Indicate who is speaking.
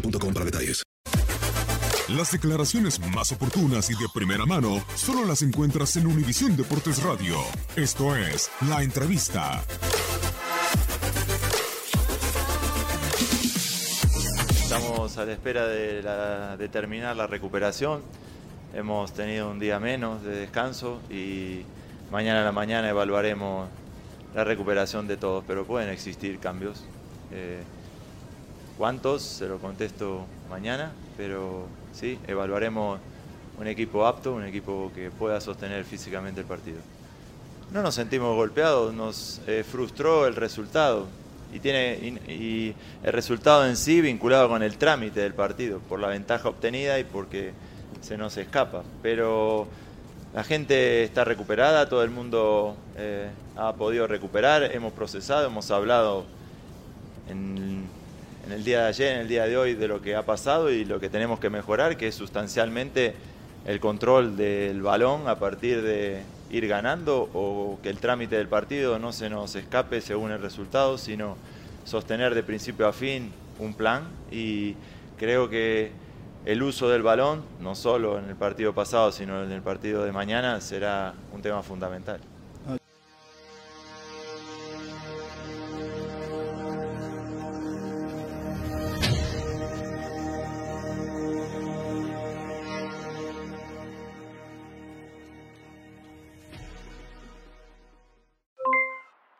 Speaker 1: boostmobile.com para detalles.
Speaker 2: Las declaraciones más oportunas y de primera mano solo las encuentras en Univisión Deportes Radio. Esto es La Entrevista.
Speaker 3: Estamos a la espera de, la- de terminar la recuperación. Hemos tenido un día menos de descanso y mañana a la mañana evaluaremos la recuperación de todos, pero pueden existir cambios. Eh, ¿Cuántos? Se lo contesto mañana, pero sí, evaluaremos un equipo apto, un equipo que pueda sostener físicamente el partido. No nos sentimos golpeados, nos eh, frustró el resultado y tiene y, y el resultado en sí vinculado con el trámite del partido, por la ventaja obtenida y porque se nos escapa. Pero la gente está recuperada, todo el mundo eh, ha podido recuperar, hemos procesado, hemos hablado en, en el día de ayer, en el día de hoy, de lo que ha pasado y lo que tenemos que mejorar, que es sustancialmente el control del balón a partir de ir ganando o que el trámite del partido no se nos escape según el resultado, sino sostener de principio a fin un plan y creo que el uso del balón, no solo en el partido pasado, sino en el partido de mañana, será un tema fundamental.